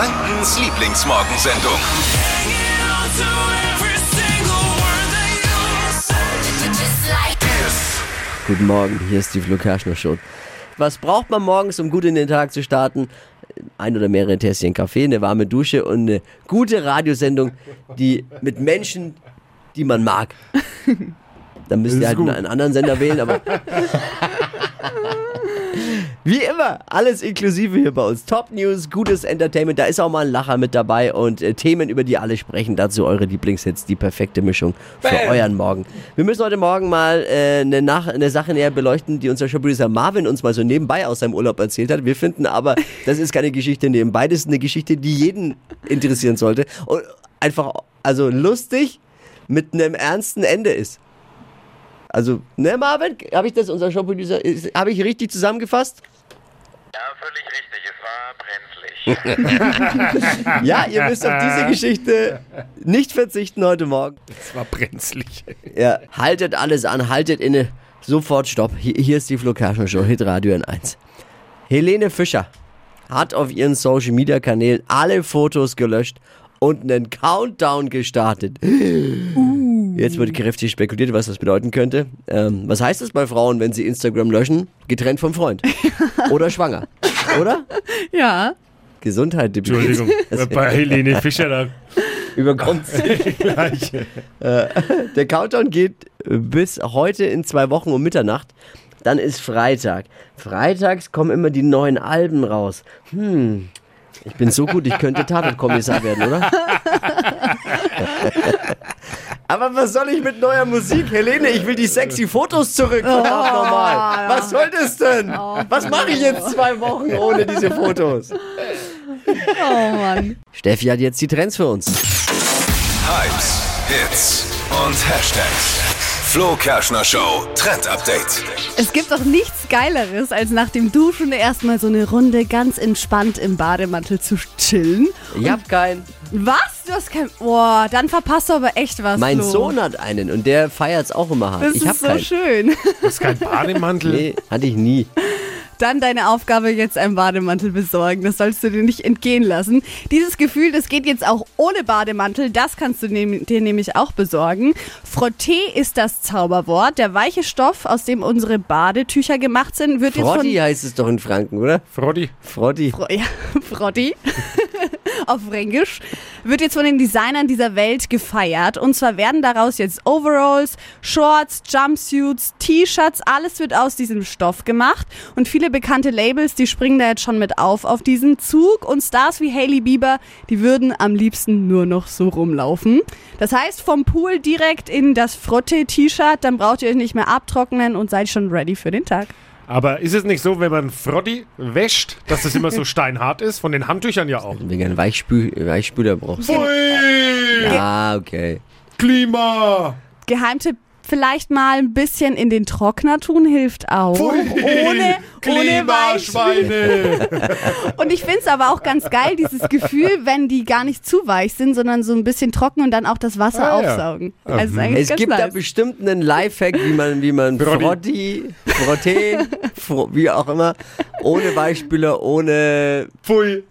Frankens Lieblingsmorgensendung. Guten Morgen, hier ist die Flo Kerschner Show. Was braucht man morgens, um gut in den Tag zu starten? Ein oder mehrere Tässchen Kaffee, eine warme Dusche und eine gute Radiosendung, die mit Menschen, die man mag. Dann müsst ihr halt einen anderen Sender wählen, aber wie immer, alles inklusive hier bei uns. Top News, gutes Entertainment, da ist auch mal ein Lacher mit dabei und äh, Themen, über die alle sprechen. Dazu eure Lieblingshits, die perfekte Mischung für euren Morgen. Wir müssen heute Morgen mal äh, eine, Nach eine Sache näher beleuchten, die unser Showproducer Marvin uns mal so nebenbei aus seinem Urlaub erzählt hat. Wir finden aber, das ist keine Geschichte nebenbei, das ist eine Geschichte, die jeden interessieren sollte. Und einfach, also lustig mit einem ernsten Ende ist. Also, ne, Marvin? Habe ich das, unser Showproducer, habe ich richtig zusammengefasst? Ja, völlig richtig. Es war brenzlig. Ja, ihr müsst auf diese Geschichte nicht verzichten heute Morgen. Das war brenzlig. Ja, haltet alles an, haltet inne. Sofort Stopp. Hier, hier ist die Flo Kerschner Show, Hitradio N1. Helene Fischer hat auf ihren Social Media Kanälen alle Fotos gelöscht und einen Countdown gestartet. Jetzt wird kräftig spekuliert, was das bedeuten könnte. Ähm, was heißt das bei Frauen, wenn sie Instagram löschen? Getrennt vom Freund. Oder schwanger. Oder? Ja. Gesundheit. Dippi. Entschuldigung, bei Helene Fischer da Überkommt gleich. Der Countdown geht bis heute in zwei Wochen um Mitternacht. Dann ist Freitag. Freitags kommen immer die neuen Alben raus. Hm. Ich bin so gut, ich könnte Tatortkommissar werden, oder? Aber was soll ich mit neuer Musik? Helene, ich will die sexy Fotos zurück. Verdammt nochmal. Was soll das denn? Was mache ich jetzt zwei Wochen ohne diese Fotos? Oh Mann. Steffi hat jetzt die Trends für uns. Hypes, Hits und Hashtags. Flo Kerschner Show Trend Update. Es gibt doch nichts Geileres, als nach dem Duschen erstmal so eine Runde ganz entspannt im Bademantel zu chillen. Ich hab keinen. Was? Du hast kein. Boah, dann verpasst du aber echt was. Mein Flo. Sohn hat einen und der feiert's auch immer hart. Das ich ist so keinen. schön. Das ist kein Bademantel. Nee, hatte ich nie. Dann deine Aufgabe, jetzt einen Bademantel besorgen. Das sollst du dir nicht entgehen lassen. Dieses Gefühl, das geht jetzt auch ohne Bademantel. Das kannst du dir nämlich auch besorgen. Frotté ist das Zauberwort. Der weiche Stoff, aus dem unsere Badetücher gemacht sind, wird Froddi jetzt heißt es doch in Franken, oder? Froddi. Froddi. von... Ja, Frotti. Auf Fränkisch. Wird jetzt von den Designern dieser Welt gefeiert. Und zwar werden daraus jetzt Overalls, Shorts, Jumpsuits, T-Shirts, alles wird aus diesem Stoff gemacht. Und viele bekannte Labels, die springen da jetzt schon mit auf auf diesen Zug. Und Stars wie Hailey Bieber, die würden am liebsten nur noch so rumlaufen. Das heißt, vom Pool direkt in das Frotte-T-Shirt, dann braucht ihr euch nicht mehr abtrocknen und seid schon ready für den Tag. Aber ist es nicht so, wenn man Froddi wäscht, dass es immer so steinhart ist? Von den Handtüchern ja auch. Wegen einem Weichspül Weichspüler brauchst. Ui, Ja, okay. Klima. Geheimtipp, vielleicht mal ein bisschen in den Trockner tun, hilft auch. Pfui, Ohne, ohne. Und ich finde es aber auch ganz geil, dieses Gefühl, wenn die gar nicht zu weich sind, sondern so ein bisschen trocken und dann auch das Wasser Ah, ja. aufsaugen. Also ist eigentlich Es gibt da nice. bestimmt einen Lifehack, wie man, wie man. Frotti, Frotte, Fro, wie auch immer, ohne Weichspüler, ohne Pfui.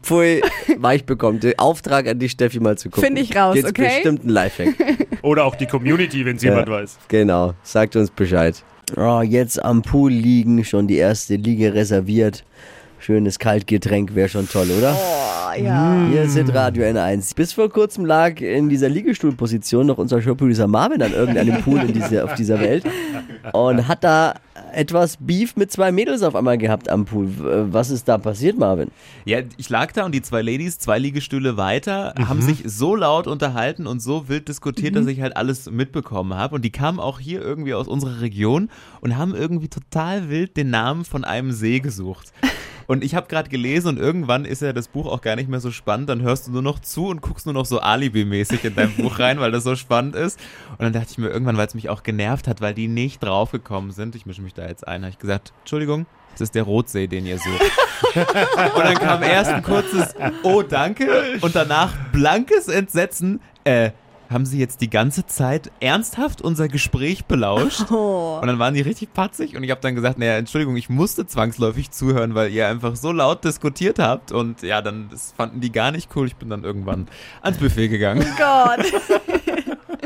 Pfui, weich bekommt. Der Auftrag an dich, Steffi, mal zu gucken. Find ich raus, Gibt's okay? bestimmt einen Lifehack. Oder auch die Community, wenn es jemand weiß. Genau, sagt uns Bescheid. Oh, jetzt am Pool liegen, schon die erste Liege reserviert. Schönes Kaltgetränk wäre schon toll, oder? Oh, ja. Hier sind Radio N1. Bis vor kurzem lag in dieser Liegestuhlposition noch unser Showproducer Marvin an irgendeinem Pool in diese, auf dieser Welt und hat da etwas Beef mit zwei Mädels auf einmal gehabt am Pool. W- Was ist da passiert, Marvin? Ja, ich lag da und die zwei Ladies, zwei Liegestühle weiter, haben sich so laut unterhalten und so wild diskutiert, dass ich halt alles mitbekommen habe. Und die kamen auch hier irgendwie aus unserer Region und haben irgendwie total wild den Namen von einem See gesucht. Und ich habe gerade gelesen und irgendwann ist ja das Buch auch gar nicht mehr so spannend. Dann hörst du nur noch zu und guckst nur noch so Alibi-mäßig in dein Buch rein, weil das so spannend ist. Und dann dachte ich mir irgendwann, weil es mich auch genervt hat, weil die nicht draufgekommen sind, ich mische mich da jetzt ein, habe ich gesagt, Entschuldigung, das ist der Rotsee, den ihr sucht. Und dann kam erst ein kurzes Oh, danke und danach blankes Entsetzen. Äh, haben sie jetzt die ganze Zeit ernsthaft unser Gespräch belauscht. Oh. Und dann waren die richtig patzig und ich habe dann gesagt, naja, Entschuldigung, ich musste zwangsläufig zuhören, weil ihr einfach so laut diskutiert habt und ja, dann das fanden die gar nicht cool. Ich bin dann irgendwann ans Buffet gegangen. Gott.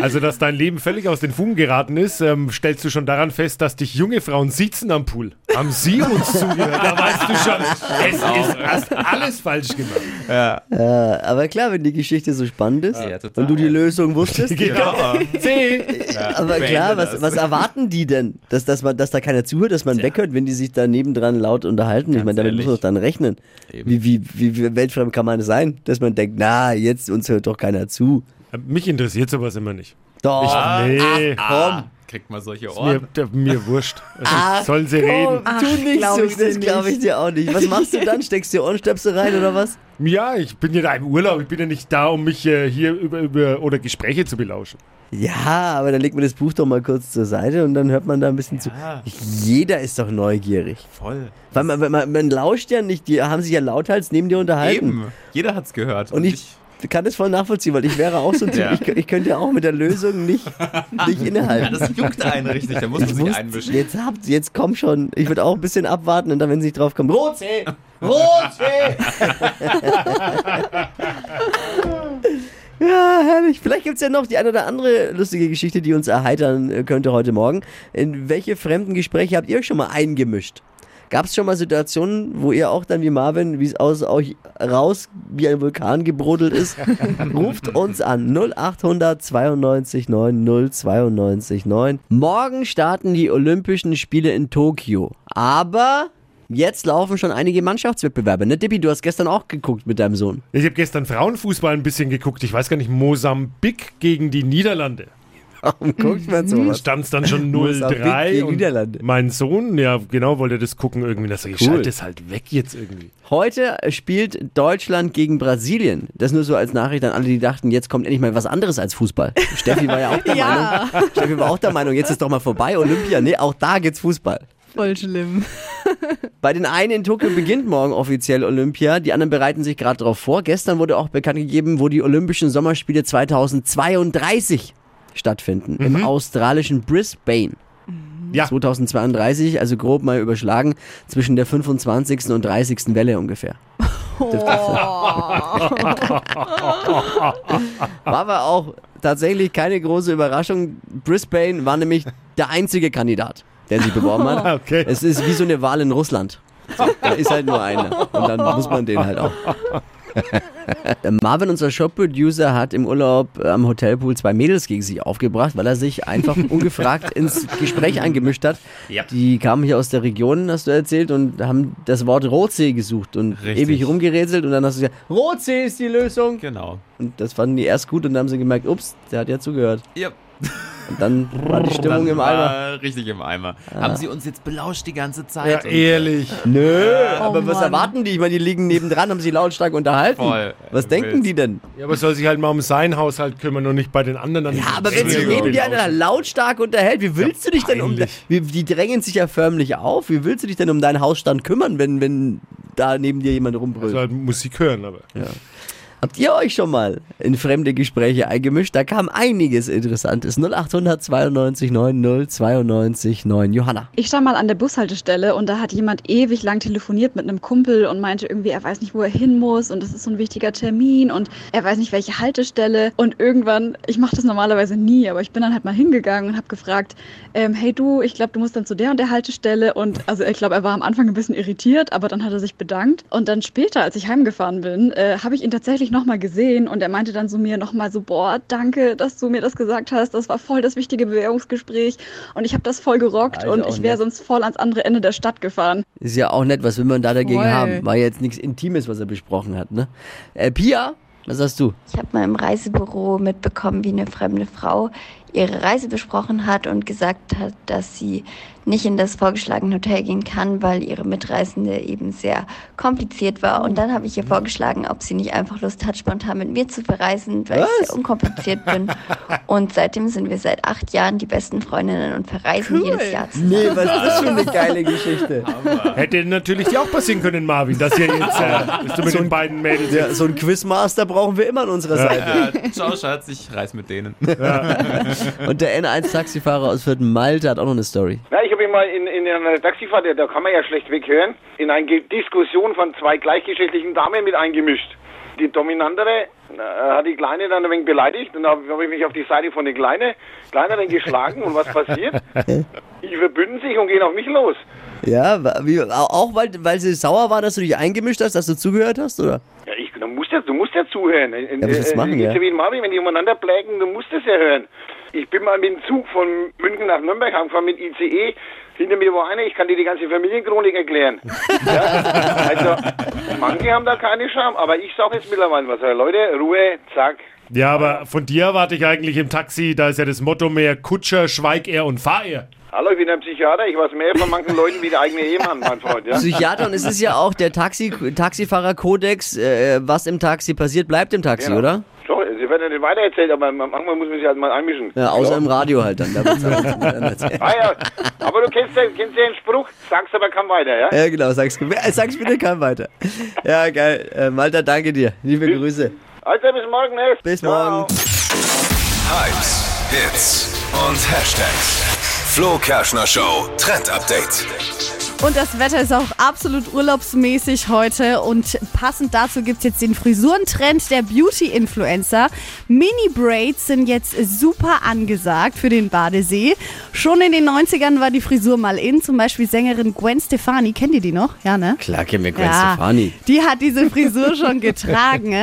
Also, dass dein Leben völlig aus den Fugen geraten ist, ähm, stellst du schon daran fest, dass dich junge Frauen sitzen am Pool. Haben sie uns zugehört? Da weißt du schon, es ist hast alles falsch gemacht. Äh, aber klar, wenn die Geschichte so spannend ist Ja, und du die Lösung wusstest. Genau. C. Aber klar, was, das. was erwarten die denn? Dass, dass, man, dass da keiner zuhört, dass man weghört, wenn die sich da nebendran laut unterhalten? ich Ganz meine, damit muss man ehrlich. doch dann rechnen. Eben. Wie, wie, wie, wie weltfremd kann man sein, dass man denkt, na, jetzt uns hört doch keiner zu. Mich interessiert sowas immer nicht. Doch. Nee, Ah, kriegt man solche mir, Ohren. der, mir wurscht. Also, Ach, sollen sie komm, reden? tu nicht glaub so, ich das glaube ich dir auch nicht. Was machst du dann? Steckst du Ohrenstöpsel rein oder was? Ja, ich bin ja da im Urlaub. Ich bin ja nicht da, um mich äh, hier über, über oder Gespräche zu belauschen. Ja, aber dann legt man das Buch doch mal kurz zur Seite und dann hört man da ein bisschen Ja. zu. Jeder ist doch neugierig. Voll. Weil man, man, man, man lauscht ja nicht, die haben sich ja lauthals neben dir unterhalten. Eben. Jeder hat's gehört. Und ich kann das voll nachvollziehen, weil ich wäre auch so ein Typ, Ja. ich, ich könnte ja auch mit der Lösung nicht, nicht ja, innehalten. das juckt einen richtig. Da muss man Ich sich einmischen. jetzt habt, jetzt komm schon. Ich würde auch ein bisschen abwarten und dann, wenn sie nicht drauf kommen, Rotsee! Rotsee! ja, herrlich. Vielleicht gibt es ja noch die eine oder andere lustige Geschichte, die uns erheitern könnte heute Morgen. In welche fremden Gespräche habt ihr euch schon mal eingemischt? Gab es schon mal Situationen, wo ihr auch dann wie Marvin, wie es aus euch raus wie ein Vulkan gebrodelt ist? Ruft uns an 0800 92 9 092 9. Morgen starten die Olympischen Spiele in Tokio. Aber jetzt laufen schon einige Mannschaftswettbewerbe. Ne, Dippi, du hast gestern auch geguckt mit deinem Sohn. Ich habe gestern Frauenfußball ein bisschen geguckt. Ich weiß gar nicht, Mosambik gegen die Niederlande. Warum guckt man sowas? Stand es dann schon Mosambik 0-3. gegen und Niederlande. Mein Sohn, ja genau, wollte das gucken irgendwie. Das ich Cool. schalte es halt weg jetzt irgendwie. Heute spielt Deutschland gegen Brasilien. Das nur so als Nachricht an alle, die dachten, jetzt kommt endlich mal was anderes als Fußball. Steffi war ja auch der Ja. Meinung. Steffi war auch der Meinung, jetzt ist doch mal vorbei, Olympia. Nee, auch da geht's Fußball. Voll schlimm. Bei den einen in Tokio beginnt morgen offiziell Olympia, die anderen bereiten sich gerade darauf vor. Gestern wurde auch bekannt gegeben, wo die Olympischen Sommerspiele 2032 stattfinden. Im australischen Brisbane. Ja. 2032, also grob mal überschlagen, zwischen der 25. und 30. Welle ungefähr. War aber auch tatsächlich keine große Überraschung. Brisbane war nämlich der einzige Kandidat, der sich beworben hat. Okay. Es ist wie so eine Wahl in Russland. So, da ist halt nur einer. Und dann muss man den halt auch. Marvin, unser Shop-Producer, hat im Urlaub am Hotelpool zwei Mädels gegen sich aufgebracht, weil er sich einfach ungefragt ins Gespräch eingemischt hat. Ja. Die kamen hier aus der Region, hast du erzählt, und haben das Wort Rotsee gesucht und Richtig. ewig rumgerätselt. Und dann hast du gesagt, Rotsee ist die Lösung. Genau. Und das fanden die erst gut und dann haben sie gemerkt, ups, der hat ja zugehört. Ja. Und dann war die Stimmung Dann im Eimer. war Richtig im Eimer. Haben sie uns jetzt belauscht die ganze Zeit? Ja, ehrlich. Nö, Oh aber was Mann. erwarten die? Ich meine, die liegen nebendran, haben sich lautstark unterhalten. Voll. Was denken wild. die denn? Ja, aber soll sich halt mal um seinen Haushalt kümmern und nicht bei den anderen. Dann Ja, aber wenn sich neben dir einer lautstark unterhält, wie willst du dich denn um... Wie, die drängen sich ja förmlich auf. Wie willst du dich denn um deinen Hausstand kümmern, wenn, wenn da neben dir jemand rumbrüllt? Also halt Musik hören, aber. Habt ihr euch schon mal in fremde Gespräche eingemischt? Da kam einiges Interessantes. 0800 92 90 92 9. Johanna. Ich stand mal an der Bushaltestelle und da hat jemand ewig lang telefoniert mit einem Kumpel und meinte irgendwie, er weiß nicht, wo er hin muss und das ist so ein wichtiger Termin und er weiß nicht, welche Haltestelle. Und irgendwann, ich mache das normalerweise nie, aber ich bin dann halt mal hingegangen und habe gefragt, ähm, hey du, ich glaube, du musst dann zu der und der Haltestelle. Und also ich glaube, er war am Anfang ein bisschen irritiert, aber dann hat er sich bedankt. Und dann später, als ich heimgefahren bin, äh, habe ich ihn tatsächlich nochmal gesehen und er meinte dann zu mir nochmal so, boah, danke, dass du mir das gesagt hast. Das war voll das wichtige Bewerbungsgespräch und ich habe das voll gerockt Also und ich wäre sonst voll ans andere Ende der Stadt gefahren. Ist ja auch nett, was will man da dagegen Voll. haben? War jetzt nichts Intimes, was er besprochen hat, ne? Äh, Pia, was sagst du? Ich habe mal im Reisebüro mitbekommen, wie eine fremde Frau ihre Reise besprochen hat und gesagt hat, dass sie nicht in das vorgeschlagene Hotel gehen kann, weil ihre Mitreisende eben sehr kompliziert war. Und dann habe ich ihr vorgeschlagen, ob sie nicht einfach Lust hat, spontan mit mir zu verreisen, weil ich sehr unkompliziert bin. Und seitdem sind wir seit acht Jahren die besten Freundinnen und verreisen jedes Jahr zusammen. Nee, was ist das für eine geile Geschichte? Hätte natürlich dir auch passieren können, Marvin, dass ihr jetzt äh, dass du mit den beiden Mädels Ja, so ein Quizmaster brauchen wir immer an unserer Seite. Äh, ciao, Schatz, ich reis mit denen. Und der N1-Taxifahrer aus Fürth Malte hat auch noch eine Story. Na, ich habe mich mal in, in einer Taxifahrt, da kann man ja schlecht weghören, in eine Diskussion von zwei gleichgeschlechtlichen Damen mit eingemischt. Die dominantere äh, hat die Kleine dann ein wenig beleidigt und dann habe hab ich mich auf die Seite von der Kleine, Kleineren geschlagen und was passiert? Die verbünden sich und gehen auf mich los. Ja, wie, au- auch weil, weil sie sauer war, dass du dich eingemischt hast, dass du zugehört hast, oder? Ja, ich, du, musst ja, du musst ja zuhören. Ja, aber das machen, ja. wie in Marvin, wenn die umeinander plägen, du musst es ja hören. Ich bin mal mit dem Zug von München nach Nürnberg heimgefahren mit ICE. Hinter mir war einer, ich kann dir die ganze Familienchronik erklären. ja? Also, manche haben da keine Scham, aber ich sage jetzt mittlerweile was. Leute, Ruhe, zack. Ja, aber von dir erwarte ich eigentlich im Taxi, da ist ja das Motto mehr Kutscher, schweig er und fahr er. Hallo, ich bin ein Psychiater. Ich weiß mehr von manchen Leuten wie der eigene Ehemann, mein Freund. Ja? Psychiater und es ist ja auch der Taxi, Taxifahrerkodex, äh, was im Taxi passiert, bleibt im Taxi, Genau. oder? Sie werden ja nicht weitererzählt, aber manchmal muss man sich halt mal einmischen. Ja, außer im Radio halt dann. Halt dann erzählt. Ah ja, aber du kennst ja, kennst ja den Spruch, sag's aber kann weiter, ja? ja, genau, sag's, sag's bitte kein weiter. Ja, geil. Äh, Malta, danke dir. Liebe Grüße. Also bis morgen, ne? Bis Ciao. morgen. Hypes, Hits und Hashtags. Flo Kerschner Show Trend Update. Und das Wetter ist auch absolut urlaubsmäßig heute. Und passend dazu gibt es jetzt den Frisurentrend der Beauty-Influencer. Mini-Braids sind jetzt super angesagt für den Badesee. Schon in den 90ern war die Frisur mal in. Zum Beispiel Sängerin Gwen Stefani. Kennt ihr die noch? Ja, ne? Klar kennen wir Gwen Stefani. Die hat diese Frisur schon getragen.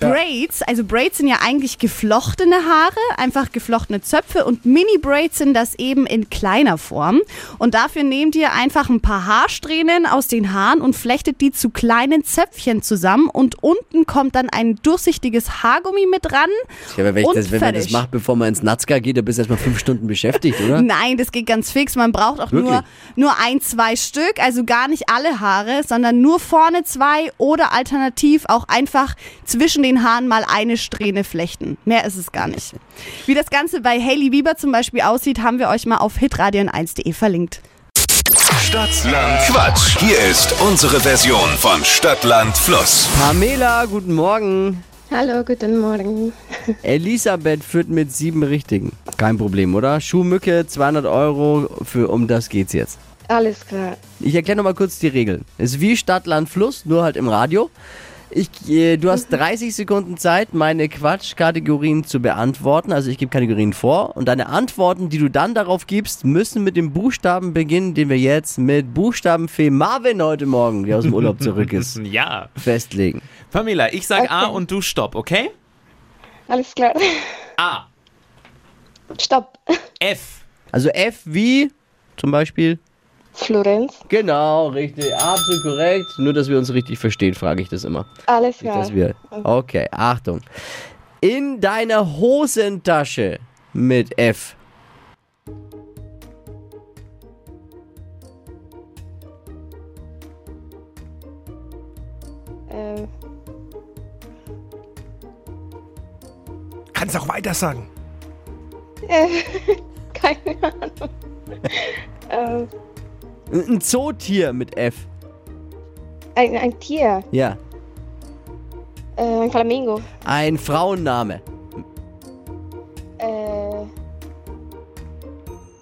Braids, also Braids sind ja eigentlich geflochtene Haare, einfach geflochtene Zöpfe und Mini-Braids sind das eben in kleiner Form. Und dafür nehmt ihr einfach ein paar Haarsträhnen aus den Haaren und flechtet die zu kleinen Zöpfchen zusammen und unten kommt dann ein durchsichtiges Haargummi mit dran. Ja, aber wenn, und das, wenn man das macht, bevor man ins Nazca geht, dann bist du erstmal fünf Stunden beschäftigt, oder? Nein, das geht ganz fix. Man braucht auch nur, nur ein, zwei Stück, also gar nicht alle Haare, sondern nur vorne zwei oder alternativ auch einfach zwischen den Haaren mal eine Strähne flechten. Mehr ist es gar nicht. Wie das Ganze bei Hailey Bieber zum Beispiel aussieht, haben wir euch mal auf hitradion1.de verlinkt. Stadtland Quatsch. Hier ist unsere Version von Stadtland Fluss. Pamela, guten Morgen. Hallo, guten Morgen. Elisabeth führt mit sieben Richtigen. Kein Problem, oder? Schuhmücke, 200 Euro, für um das geht's jetzt. Alles klar. Ich erkläre nochmal kurz die Regeln. Es ist wie Stadt, Land, Fluss, nur halt im Radio. Ich, äh, du hast 30 Sekunden Zeit, meine Quatschkategorien zu beantworten. Also ich gebe Kategorien vor und deine Antworten, die du dann darauf gibst, müssen mit dem Buchstaben beginnen, den wir jetzt mit Buchstabenfee Marvin heute Morgen, die aus dem Urlaub zurück ist, Ja. festlegen. Pamela, ich sag A Okay. und du Stopp, okay? Alles klar. A. Stopp. F. Also F wie zum Beispiel? Florenz. Genau, richtig, absolut korrekt. Nur, dass wir uns richtig verstehen, frage ich das immer. Alles klar. dass wir. Okay, Achtung. In deiner Hosentasche mit F. Äh, Kannst auch weiter sagen. keine Ahnung. äh, Ein Zootier mit F. ein, ein Tier. Ja. Äh, ein Flamingo. Ein Frauenname. Äh,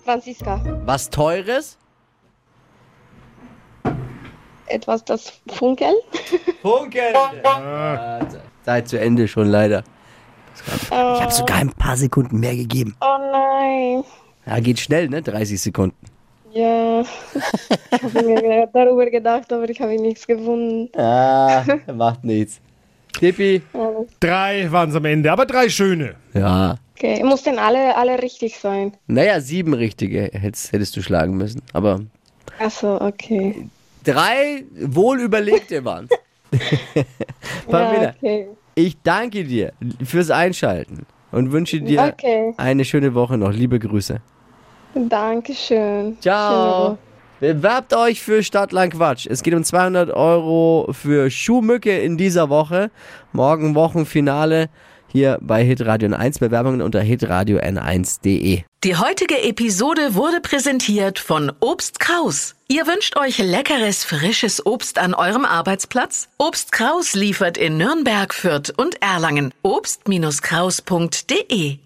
Franziska. Was Teures? Etwas, das funkelt. Funkel. Ja, Zeit zu Ende schon leider. Ich habe sogar ein paar Sekunden mehr gegeben. Oh nein. Ja, geht schnell, ne? 30 Sekunden. Ja. Ich habe mir darüber gedacht, aber ich habe nichts gefunden. Ah, macht nichts. Tippi. Alles. Drei waren es am Ende, aber drei schöne. Ja. Okay, mussten alle, alle richtig sein. Naja, sieben richtige hättest, hättest du schlagen müssen. Aber Achso, okay. drei wohlüberlegte waren Pamela, Ja, okay. ich danke dir fürs Einschalten und wünsche dir Okay. eine schöne Woche noch. Liebe Grüße. Dankeschön. Ciao. Bewerbt euch für Stadtland Quatsch. Es geht um 200 Euro für Schuhmücke in dieser Woche. Morgen Wochenfinale hier bei Hitradio N1. Bewerbungen unter hitradio n1.de. Die heutige Episode wurde präsentiert von Obst Kraus. Ihr wünscht euch leckeres, frisches Obst an eurem Arbeitsplatz? Obst Kraus liefert in Nürnberg, Fürth und Erlangen. Obst-Kraus.de